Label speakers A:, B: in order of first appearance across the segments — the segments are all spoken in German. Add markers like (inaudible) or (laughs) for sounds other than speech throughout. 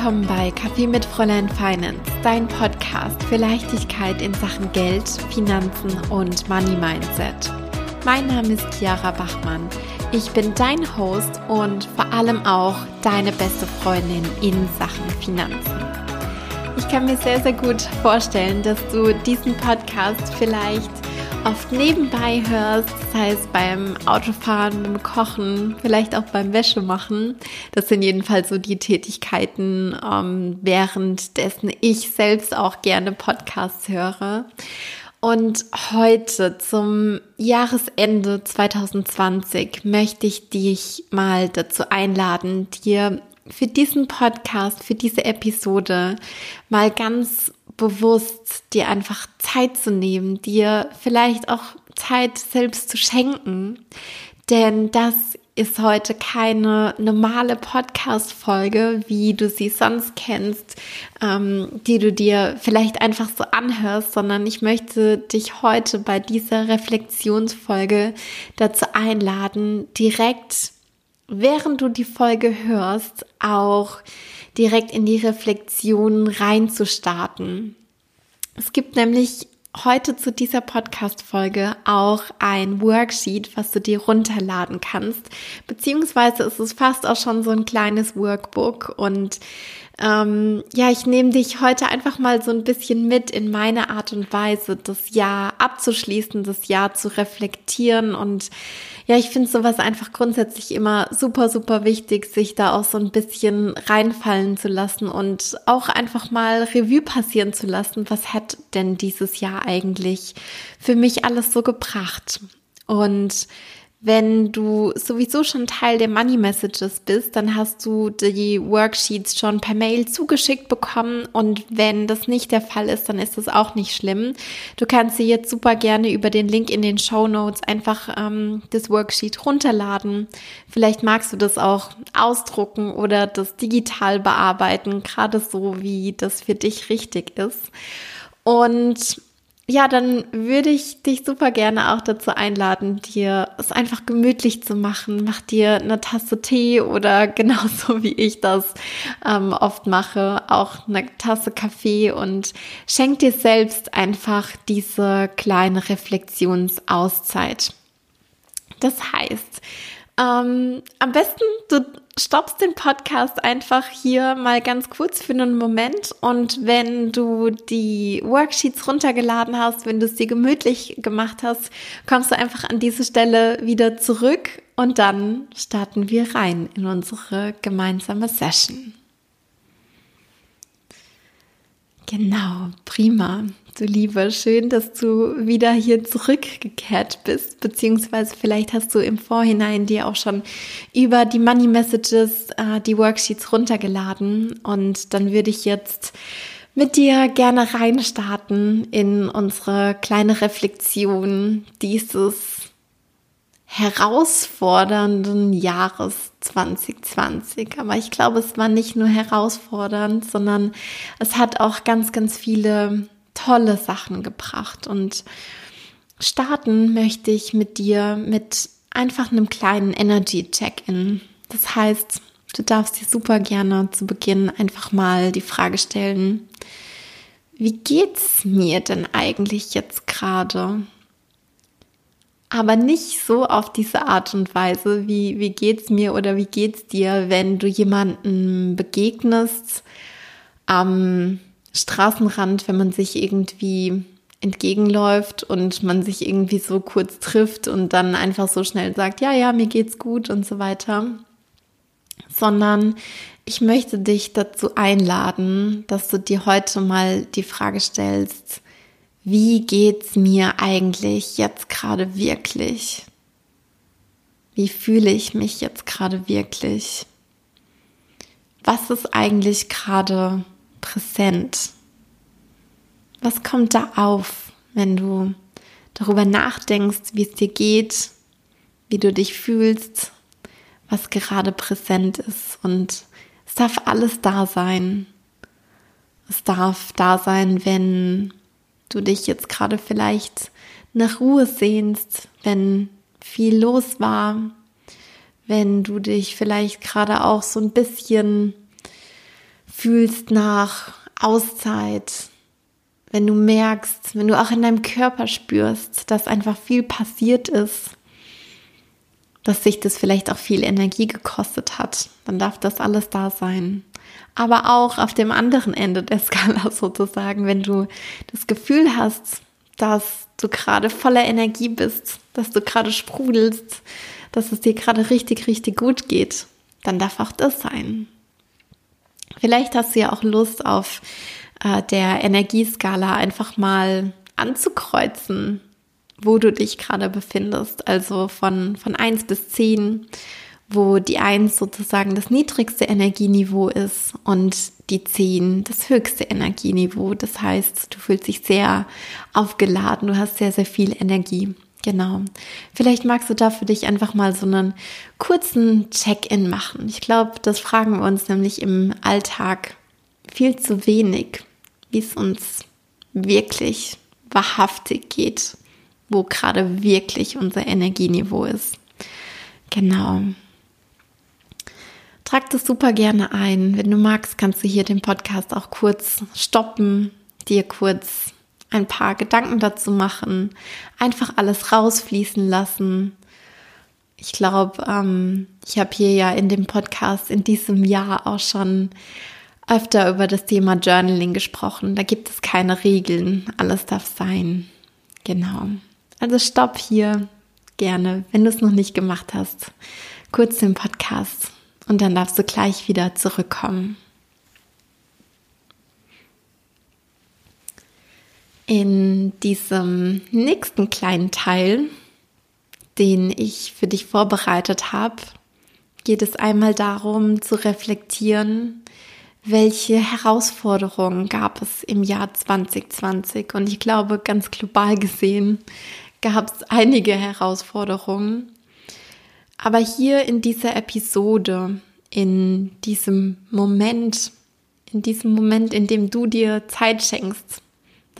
A: willkommen bei Kaffee mit Fräulein Finance, dein Podcast für Leichtigkeit in Sachen Geld, Finanzen und Money Mindset. Mein Name ist Chiara Bachmann. Ich bin dein Host und vor allem auch deine beste Freundin in Sachen Finanzen. Ich kann mir sehr, sehr gut vorstellen, dass du diesen Podcast vielleicht oft nebenbei hörst, das heißt beim Autofahren, beim Kochen, vielleicht auch beim Wäschemachen. Das sind jedenfalls so die Tätigkeiten, ähm, währenddessen ich selbst auch gerne Podcasts höre. Und heute zum Jahresende 2020 möchte ich dich mal dazu einladen, dir für diesen Podcast, für diese Episode mal ganz bewusst dir einfach Zeit zu nehmen, dir vielleicht auch Zeit selbst zu schenken. Denn das ist heute keine normale Podcast-Folge, wie du sie sonst kennst, ähm, die du dir vielleicht einfach so anhörst, sondern ich möchte dich heute bei dieser Reflexionsfolge dazu einladen, direkt, während du die Folge hörst, auch direkt in die Reflexion reinzustarten. Es gibt nämlich heute zu dieser Podcast-Folge auch ein Worksheet, was du dir runterladen kannst. Beziehungsweise ist es fast auch schon so ein kleines Workbook und ähm, ja, ich nehme dich heute einfach mal so ein bisschen mit in meine Art und Weise, das Jahr abzuschließen, das Jahr zu reflektieren. Und ja, ich finde sowas einfach grundsätzlich immer super, super wichtig, sich da auch so ein bisschen reinfallen zu lassen und auch einfach mal Revue passieren zu lassen. Was hat denn dieses Jahr eigentlich für mich alles so gebracht? Und wenn du sowieso schon Teil der Money Messages bist, dann hast du die Worksheets schon per Mail zugeschickt bekommen. Und wenn das nicht der Fall ist, dann ist das auch nicht schlimm. Du kannst sie jetzt super gerne über den Link in den Show Notes einfach ähm, das Worksheet runterladen. Vielleicht magst du das auch ausdrucken oder das digital bearbeiten, gerade so, wie das für dich richtig ist. Und ja, dann würde ich dich super gerne auch dazu einladen, dir es einfach gemütlich zu machen. Mach dir eine Tasse Tee oder (laughs) genauso wie ich das ähm, oft mache, auch eine Tasse Kaffee und schenk dir selbst einfach diese kleine Reflexionsauszeit. Das heißt, ähm, am besten du stoppst den Podcast einfach hier mal ganz kurz für einen Moment und wenn du die Worksheets runtergeladen hast, wenn du es dir gemütlich gemacht hast, kommst du einfach an diese Stelle wieder zurück und dann starten wir rein in unsere gemeinsame Session. Genau, prima. Du Liebe, schön, dass du wieder hier zurückgekehrt bist, beziehungsweise vielleicht hast du im Vorhinein dir auch schon über die Money Messages äh, die Worksheets runtergeladen und dann würde ich jetzt mit dir gerne reinstarten in unsere kleine Reflexion dieses herausfordernden Jahres 2020. Aber ich glaube, es war nicht nur herausfordernd, sondern es hat auch ganz, ganz viele tolle Sachen gebracht. Und starten möchte ich mit dir mit einfach einem kleinen Energy-Check-In. Das heißt, du darfst dir super gerne zu Beginn einfach mal die Frage stellen, wie geht's mir denn eigentlich jetzt gerade? aber nicht so auf diese Art und Weise, wie, wie geht's mir oder wie geht's dir, wenn du jemanden begegnest am Straßenrand, wenn man sich irgendwie entgegenläuft und man sich irgendwie so kurz trifft und dann einfach so schnell sagt, ja, ja, mir geht's gut und so weiter, sondern ich möchte dich dazu einladen, dass du dir heute mal die Frage stellst, wie geht's mir eigentlich jetzt gerade wirklich? Wie fühle ich mich jetzt gerade wirklich? Was ist eigentlich gerade präsent? Was kommt da auf, wenn du darüber nachdenkst, wie es dir geht, wie du dich fühlst, was gerade präsent ist? Und es darf alles da sein. Es darf da sein, wenn du dich jetzt gerade vielleicht nach Ruhe sehnst, wenn viel los war, wenn du dich vielleicht gerade auch so ein bisschen fühlst nach Auszeit, wenn du merkst, wenn du auch in deinem Körper spürst, dass einfach viel passiert ist, dass sich das vielleicht auch viel Energie gekostet hat, dann darf das alles da sein. Aber auch auf dem anderen Ende der Skala (laughs) sozusagen, wenn du das Gefühl hast, dass du gerade voller Energie bist, dass du gerade sprudelst, dass es dir gerade richtig, richtig gut geht, dann darf auch das sein. Vielleicht hast du ja auch Lust auf äh, der Energieskala einfach mal anzukreuzen, wo du dich gerade befindest. Also von, von 1 bis 10, wo die 1 sozusagen das niedrigste Energieniveau ist und die 10 das höchste Energieniveau. Das heißt, du fühlst dich sehr aufgeladen, du hast sehr, sehr viel Energie. Genau. Vielleicht magst du da für dich einfach mal so einen kurzen Check-in machen. Ich glaube, das fragen wir uns nämlich im Alltag viel zu wenig, wie es uns wirklich wahrhaftig geht, wo gerade wirklich unser Energieniveau ist. Genau. Trag das super gerne ein. Wenn du magst, kannst du hier den Podcast auch kurz stoppen, dir kurz ein paar Gedanken dazu machen, einfach alles rausfließen lassen. Ich glaube, ähm, ich habe hier ja in dem Podcast in diesem Jahr auch schon öfter über das Thema Journaling gesprochen. Da gibt es keine Regeln, alles darf sein. Genau. Also stopp hier gerne, wenn du es noch nicht gemacht hast, kurz den Podcast und dann darfst du gleich wieder zurückkommen. In diesem nächsten kleinen Teil, den ich für dich vorbereitet habe, geht es einmal darum zu reflektieren, welche Herausforderungen gab es im Jahr 2020. Und ich glaube, ganz global gesehen gab es einige Herausforderungen. Aber hier in dieser Episode, in diesem Moment, in diesem Moment, in dem du dir Zeit schenkst,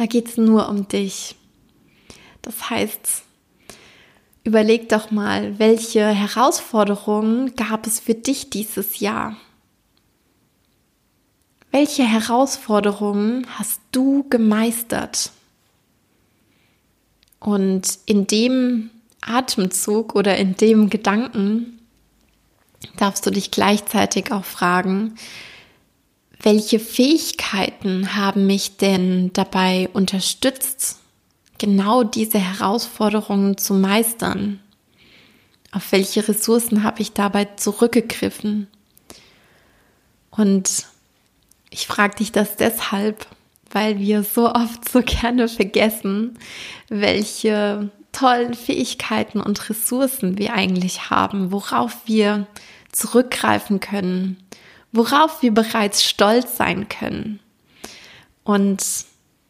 A: da geht es nur um dich. Das heißt, überleg doch mal, welche Herausforderungen gab es für dich dieses Jahr? Welche Herausforderungen hast du gemeistert? Und in dem Atemzug oder in dem Gedanken darfst du dich gleichzeitig auch fragen, welche Fähigkeiten haben mich denn dabei unterstützt, genau diese Herausforderungen zu meistern? Auf welche Ressourcen habe ich dabei zurückgegriffen? Und ich frage dich das deshalb, weil wir so oft so gerne vergessen, welche tollen Fähigkeiten und Ressourcen wir eigentlich haben, worauf wir zurückgreifen können, worauf wir bereits stolz sein können. Und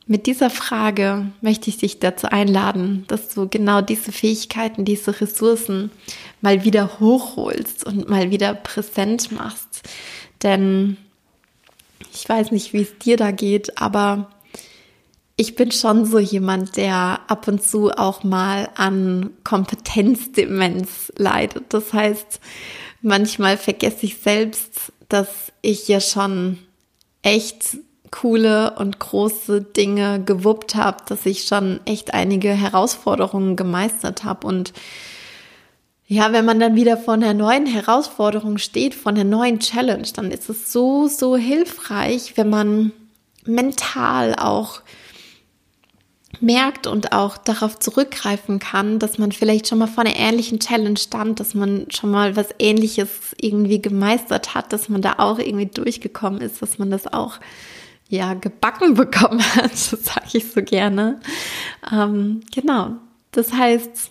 A: mit dieser Frage möchte ich dich dazu einladen, dass du genau diese Fähigkeiten, diese Ressourcen mal wieder hochholst und mal wieder präsent machst. Denn ich weiß nicht, wie es dir da geht, aber ich bin schon so jemand, der ab und zu auch mal an Kompetenzdemenz leidet. Das heißt, manchmal vergesse ich selbst, dass ich ja schon echt coole und große Dinge gewuppt habe, dass ich schon echt einige Herausforderungen gemeistert habe und ja, wenn man dann wieder vor einer neuen Herausforderung steht, vor einer neuen Challenge, dann ist es so, so hilfreich, wenn man mental auch merkt und auch darauf zurückgreifen kann, dass man vielleicht schon mal vor einer ähnlichen Challenge stand, dass man schon mal was Ähnliches irgendwie gemeistert hat, dass man da auch irgendwie durchgekommen ist, dass man das auch ja gebacken bekommen (laughs) hat, das sage ich so gerne. Ähm, genau. Das heißt,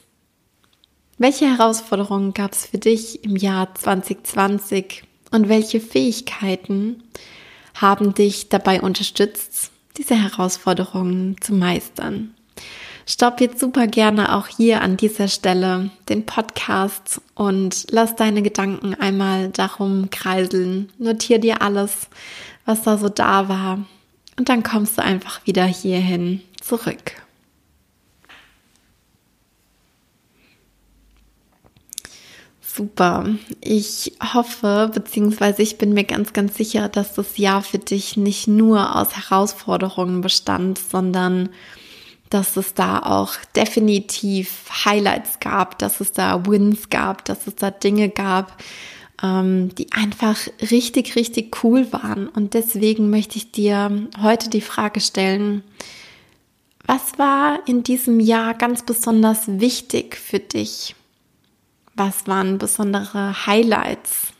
A: welche Herausforderungen gab es für dich im Jahr 2020 und welche Fähigkeiten haben dich dabei unterstützt, diese Herausforderungen zu meistern. Stopp jetzt super gerne auch hier an dieser Stelle den Podcast und lass deine Gedanken einmal darum kreiseln. Notier dir alles, was da so da war. Und dann kommst du einfach wieder hierhin zurück. Super. Ich hoffe, beziehungsweise ich bin mir ganz, ganz sicher, dass das Jahr für dich nicht nur aus Herausforderungen bestand, sondern dass es da auch definitiv Highlights gab, dass es da Wins gab, dass es da Dinge gab, ähm, die einfach richtig, richtig cool waren. Und deswegen möchte ich dir heute die Frage stellen, was war in diesem Jahr ganz besonders wichtig für dich? Was waren besondere Highlights?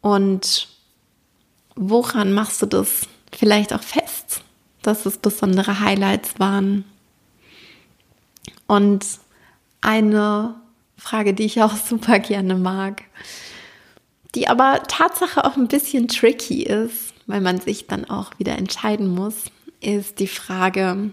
A: Und woran machst du das vielleicht auch fest, dass es besondere Highlights waren? Und eine Frage, die ich auch (laughs) super gerne mag, die aber Tatsache auch ein bisschen tricky ist, weil man sich dann auch wieder entscheiden muss, ist die Frage,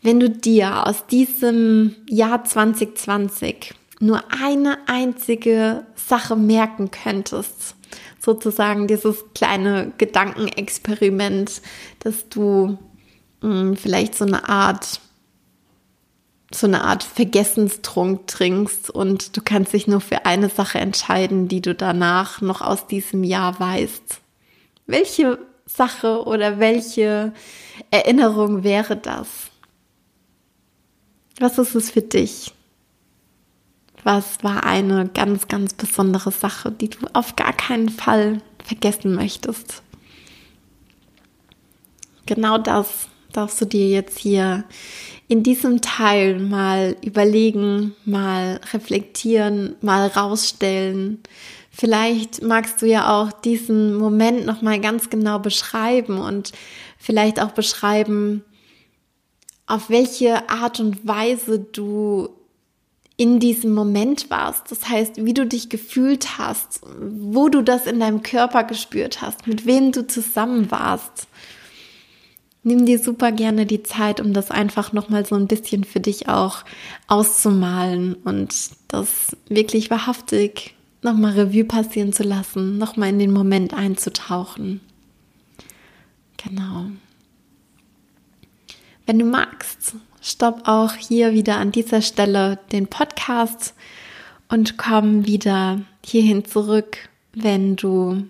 A: wenn du dir aus diesem Jahr 2020 nur eine einzige Sache merken könntest, sozusagen dieses kleine Gedankenexperiment, dass du mh, hm, vielleicht so eine Art so eine Art Vergessenstrunk trinkst und du kannst dich nur für eine Sache entscheiden, die du danach noch aus diesem Jahr weißt. Welche Sache oder welche Erinnerung wäre das? Was ist es für dich? Was war eine ganz, ganz besondere Sache, die du auf gar keinen Fall vergessen möchtest? Genau das darfst du dir jetzt hier in diesem Teil mal überlegen, mal reflektieren, mal rausstellen. Vielleicht magst du ja auch diesen Moment noch mal ganz genau beschreiben und vielleicht auch beschreiben, auf welche Art und Weise du in diesem Moment warst. Das heißt, wie du dich gefühlt hast, wo du das in deinem Körper gespürt hast, mit wem du zusammen warst. Nimm dir super gerne die Zeit, um das einfach nochmal so ein bisschen für dich auch auszumalen und das wirklich wahrhaftig nochmal Revue passieren zu lassen, nochmal in den Moment einzutauchen. Genau. Wenn du magst, stopp auch hier wieder an dieser Stelle den Podcast und komm wieder hierhin zurück, wenn du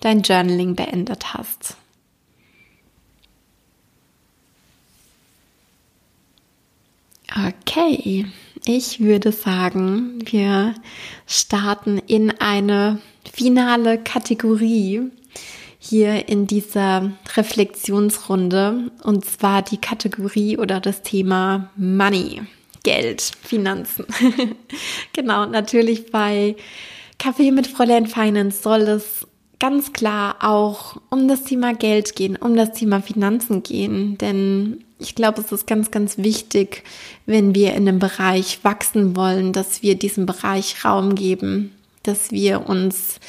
A: dein Journaling beendet hast. Okay, ich würde sagen, wir starten in eine finale Kategorie hier in dieser Reflexionsrunde und zwar die Kategorie oder das Thema Money, Geld, Finanzen. (laughs) genau, natürlich bei Kaffee mit Fräulein Finance soll es ganz klar auch um das Thema Geld gehen, um das Thema Finanzen gehen, denn ich glaube, es ist ganz, ganz wichtig, wenn wir in einem Bereich wachsen wollen, dass wir diesem Bereich Raum geben, dass wir uns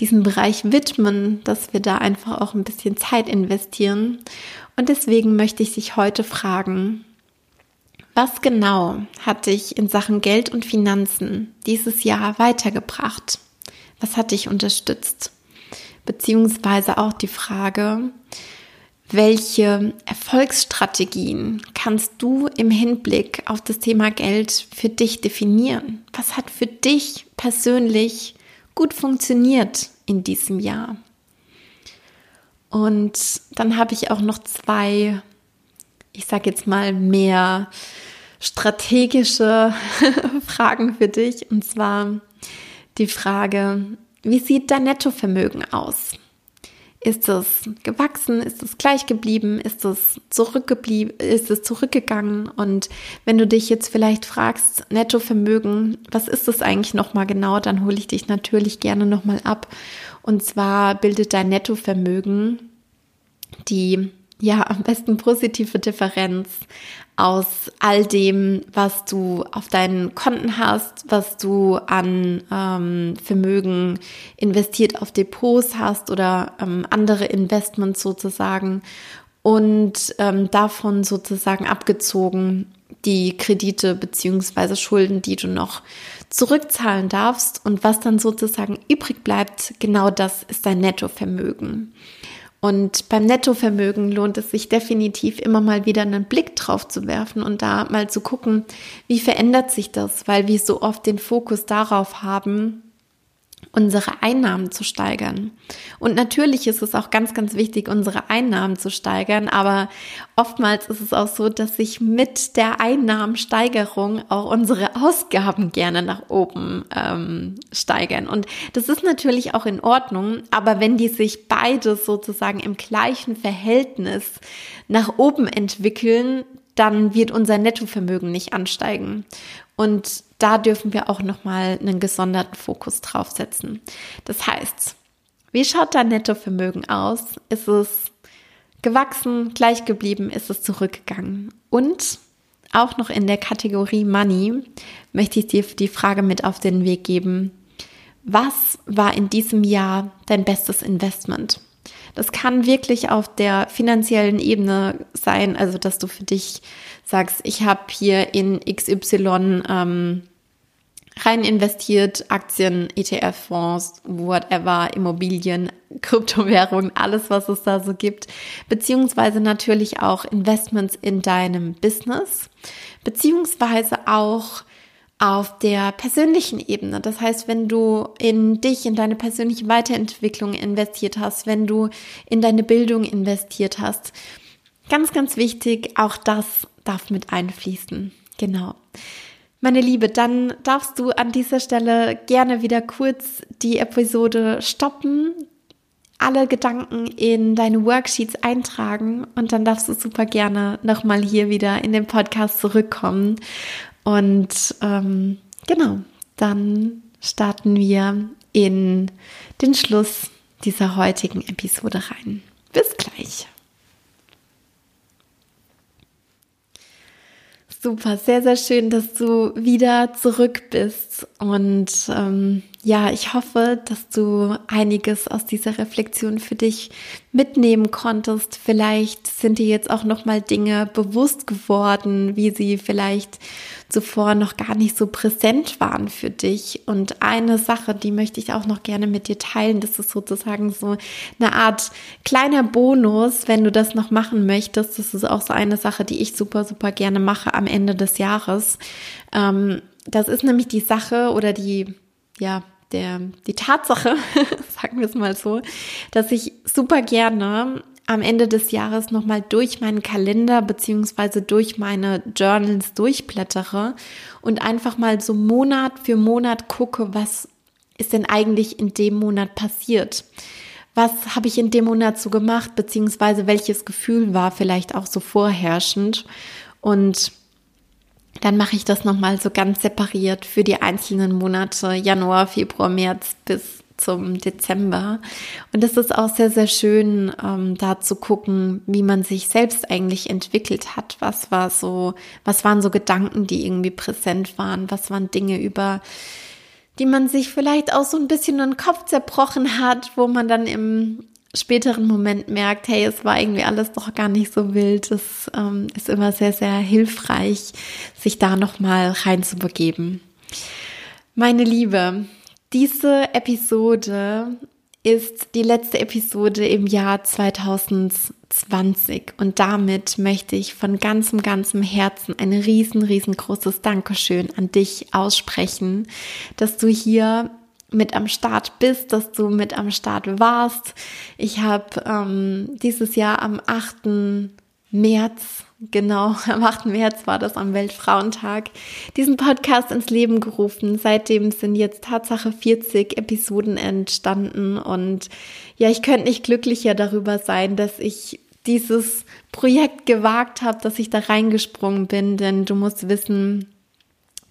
A: diesem Bereich widmen, dass wir da einfach auch ein bisschen Zeit investieren. Und deswegen möchte ich dich heute fragen, was genau hat dich in Sachen Geld und Finanzen dieses Jahr weitergebracht? Was hat dich unterstützt? Beziehungsweise auch die Frage, welche Erfolgsstrategien kannst du im Hinblick auf das Thema Geld für dich definieren? Was hat für dich persönlich gut funktioniert in diesem Jahr? Und dann habe ich auch noch zwei, ich sage jetzt mal mehr strategische (laughs) Fragen für dich. Und zwar die Frage, wie sieht dein Nettovermögen aus? Ist es gewachsen? Ist es gleich geblieben? Ist es zurückgeblieben? Ist es zurückgegangen? Und wenn du dich jetzt vielleicht fragst, Nettovermögen, was ist das eigentlich nochmal genau? Dann hole ich dich natürlich gerne nochmal ab. Und zwar bildet dein Nettovermögen die ja, am besten positive Differenz aus all dem, was du auf deinen Konten hast, was du an ähm, Vermögen investiert auf Depots hast oder ähm, andere Investments sozusagen und ähm, davon sozusagen abgezogen die Kredite beziehungsweise Schulden, die du noch zurückzahlen darfst und was dann sozusagen übrig bleibt, genau das ist dein Nettovermögen. Und beim Nettovermögen lohnt es sich definitiv immer mal wieder einen Blick drauf zu werfen und da mal zu gucken, wie verändert sich das, weil wir so oft den Fokus darauf haben, unsere Einnahmen zu steigern. Und natürlich ist es auch ganz, ganz wichtig, unsere Einnahmen zu steigern, aber oftmals ist es auch so, dass sich mit der Einnahmensteigerung auch unsere Ausgaben gerne nach oben ähm, steigern. Und das ist natürlich auch in Ordnung, aber wenn die sich beides sozusagen im gleichen Verhältnis nach oben entwickeln, dann wird unser Nettovermögen nicht ansteigen. Und da dürfen wir auch nochmal einen gesonderten Fokus draufsetzen. Das heißt, wie schaut dein Nettovermögen aus? Ist es gewachsen, gleich geblieben, ist es zurückgegangen? Und auch noch in der Kategorie Money möchte ich dir die Frage mit auf den Weg geben. Was war in diesem Jahr dein bestes Investment? Das kann wirklich auf der finanziellen Ebene sein, also dass du für dich sagst, ich habe hier in XY ähm, rein investiert, Aktien, ETF-Fonds, whatever, Immobilien, (laughs) Kryptowährungen, alles, was es da so gibt, beziehungsweise natürlich auch Investments in deinem Business, beziehungsweise auch auf der persönlichen Ebene. Das heißt, wenn du in dich, in deine persönliche Weiterentwicklung investiert hast, wenn du in deine Bildung investiert hast, ganz, ganz wichtig, auch das darf mit einfließen. Genau. Meine Liebe, dann darfst du an dieser Stelle gerne wieder kurz die Episode stoppen, alle Gedanken in deine Worksheets eintragen und dann darfst du super gerne nochmal hier wieder in den Podcast zurückkommen. Und ähm, genau, dann starten wir in den Schluss dieser heutigen Episode rein. Bis gleich. Super, sehr, sehr schön, dass du wieder zurück bist. Und ähm, ja, ich hoffe, dass du einiges aus dieser Reflexion für dich mitnehmen konntest. Vielleicht sind dir jetzt auch noch mal Dinge bewusst geworden, wie sie vielleicht zuvor noch gar nicht so präsent waren für dich. Und eine Sache, die möchte ich auch noch gerne mit dir teilen, das ist sozusagen so eine Art kleiner Bonus, wenn du das noch machen möchtest. Das ist auch so eine Sache, die ich super, super gerne mache am Ende des Jahres. Ähm, das ist nämlich die Sache oder die, ja, der, die Tatsache, (laughs) sagen wir es mal so, dass ich super gerne am Ende des Jahres nochmal durch meinen Kalender beziehungsweise durch meine Journals durchblättere und einfach mal so Monat für Monat gucke, was ist denn eigentlich in dem Monat passiert? Was habe ich in dem Monat so gemacht, beziehungsweise welches Gefühl war vielleicht auch so vorherrschend? Und dann mache ich das nochmal so ganz separiert für die einzelnen Monate Januar, Februar, März bis zum Dezember. Und es ist auch sehr, sehr schön, ähm, da zu gucken, wie man sich selbst eigentlich entwickelt hat. Was war so, was waren so Gedanken, die irgendwie präsent waren? Was waren Dinge über, die man sich vielleicht auch so ein bisschen in den Kopf zerbrochen hat, wo man dann im späteren Moment merkt, hey, es war irgendwie alles doch gar nicht so wild. Es ähm, ist immer sehr, sehr hilfreich, sich da nochmal reinzubegeben. Meine Liebe, diese Episode ist die letzte Episode im Jahr 2020 und damit möchte ich von ganzem, ganzem Herzen ein riesen, riesengroßes Dankeschön an dich aussprechen, dass du hier mit am Start bist, dass du mit am Start warst. Ich habe ähm, dieses Jahr am 8. März, genau, (laughs) am 8. März war das am Weltfrauentag, diesen Podcast ins Leben gerufen. Seitdem sind jetzt Tatsache 40 Episoden entstanden und ja, ich könnte nicht glücklicher darüber sein, dass ich dieses Projekt gewagt habe, dass ich da reingesprungen bin, denn du musst wissen,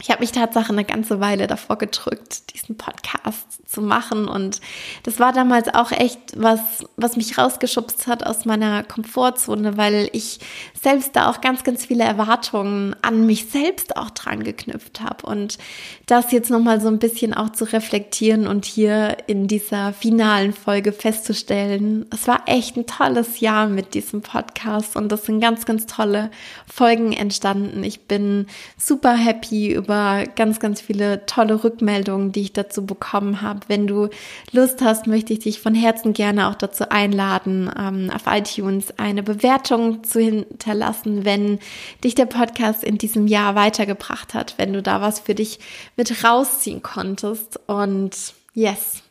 A: ich habe mich tatsächlich eine ganze Weile davor gedrückt, diesen Podcast zu machen. Und das war damals auch echt was, was mich rausgeschubst hat aus meiner Komfortzone, weil ich selbst da auch ganz, ganz viele Erwartungen an mich selbst auch dran geknüpft habe. Und das jetzt nochmal so ein bisschen auch zu reflektieren und hier in dieser finalen Folge festzustellen, es war echt ein tolles Jahr mit diesem Podcast und das sind ganz, ganz tolle Folgen entstanden. Ich bin super happy über ganz, ganz viele tolle Rückmeldungen, die ich dazu bekommen habe. Wenn du Lust hast, möchte ich dich von Herzen gerne auch dazu einladen, ähm, auf iTunes eine Bewertung zu hinterlassen, wenn dich der Podcast in diesem Jahr weitergebracht hat, wenn du da was für dich mit rausziehen konntest. Und yes,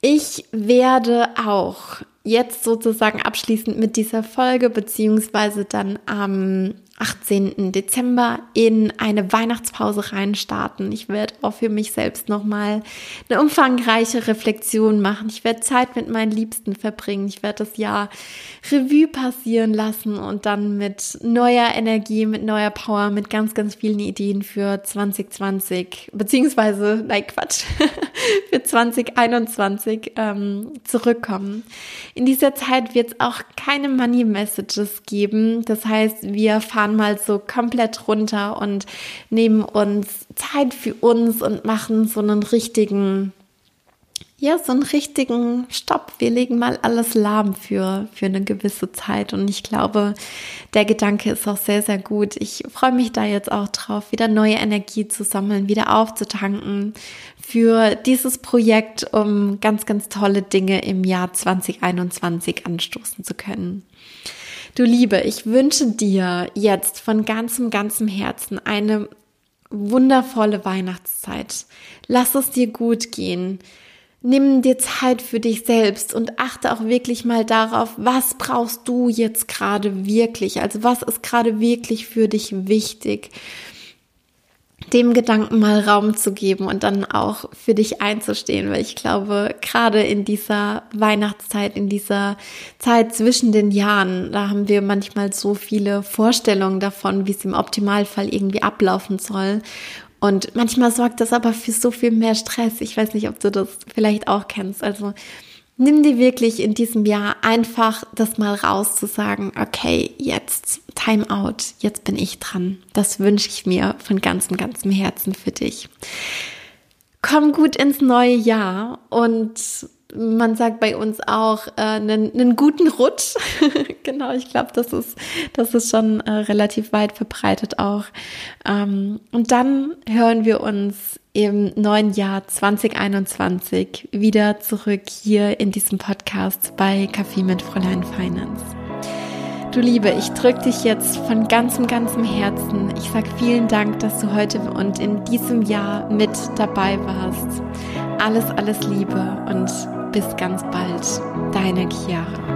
A: ich werde auch jetzt sozusagen abschließend mit dieser Folge, beziehungsweise dann am 18. Dezember in eine Weihnachtspause reinstarten. Ich werde auch für mich selbst nochmal eine umfangreiche Reflexion machen. Ich werde Zeit mit meinen Liebsten verbringen. Ich werde das Jahr Revue passieren lassen und dann mit neuer Energie, mit neuer Power, mit ganz, ganz vielen Ideen für 2020, beziehungsweise, nein, Quatsch, (laughs) für 2021 ähm, zurückkommen. In dieser Zeit wird es auch keine Money Messages geben. Das heißt, wir fahren fahren mal so komplett runter und nehmen uns Zeit für uns und machen so einen richtigen, ja, so einen richtigen Stopp. Wir legen mal alles lahm für, für eine gewisse Zeit. Und ich glaube, der Gedanke ist auch sehr, sehr gut. Ich freue mich da jetzt auch drauf, wieder neue Energie zu sammeln, wieder aufzutanken für dieses Projekt, um ganz, ganz tolle Dinge im Jahr 2021 anstoßen zu können. Du Liebe, ich wünsche dir jetzt von ganzem, ganzem Herzen eine wundervolle Weihnachtszeit. Lass es dir gut gehen. Nimm dir Zeit für dich selbst und achte auch wirklich mal darauf, was brauchst du jetzt gerade wirklich? Also was ist gerade wirklich für dich wichtig? Dem Gedanken mal Raum zu geben und dann auch für dich einzustehen, weil ich glaube, gerade in dieser Weihnachtszeit, in dieser Zeit zwischen den Jahren, da haben wir manchmal so viele Vorstellungen davon, wie es im Optimalfall irgendwie ablaufen soll. Und manchmal sorgt das aber für so viel mehr Stress. Ich weiß nicht, ob du das vielleicht auch kennst. Also Nimm dir wirklich in diesem Jahr einfach das mal raus zu sagen, okay, jetzt Time out, jetzt bin ich dran. Das wünsche ich mir von ganzem, ganzem Herzen für dich. Komm gut ins neue Jahr und man sagt bei uns auch äh, einen, einen guten Rutsch. (laughs) genau, ich glaube, das ist, das ist schon äh, relativ weit verbreitet auch. Ähm, und dann hören wir uns im neuen Jahr 2021 wieder zurück hier in diesem Podcast bei Kaffee mit Fräulein Finance. Du Liebe, ich drücke dich jetzt von ganzem, ganzem Herzen. Ich sage vielen Dank, dass du heute und in diesem Jahr mit dabei warst. Alles, alles Liebe und bis ganz bald. Deine Chiara.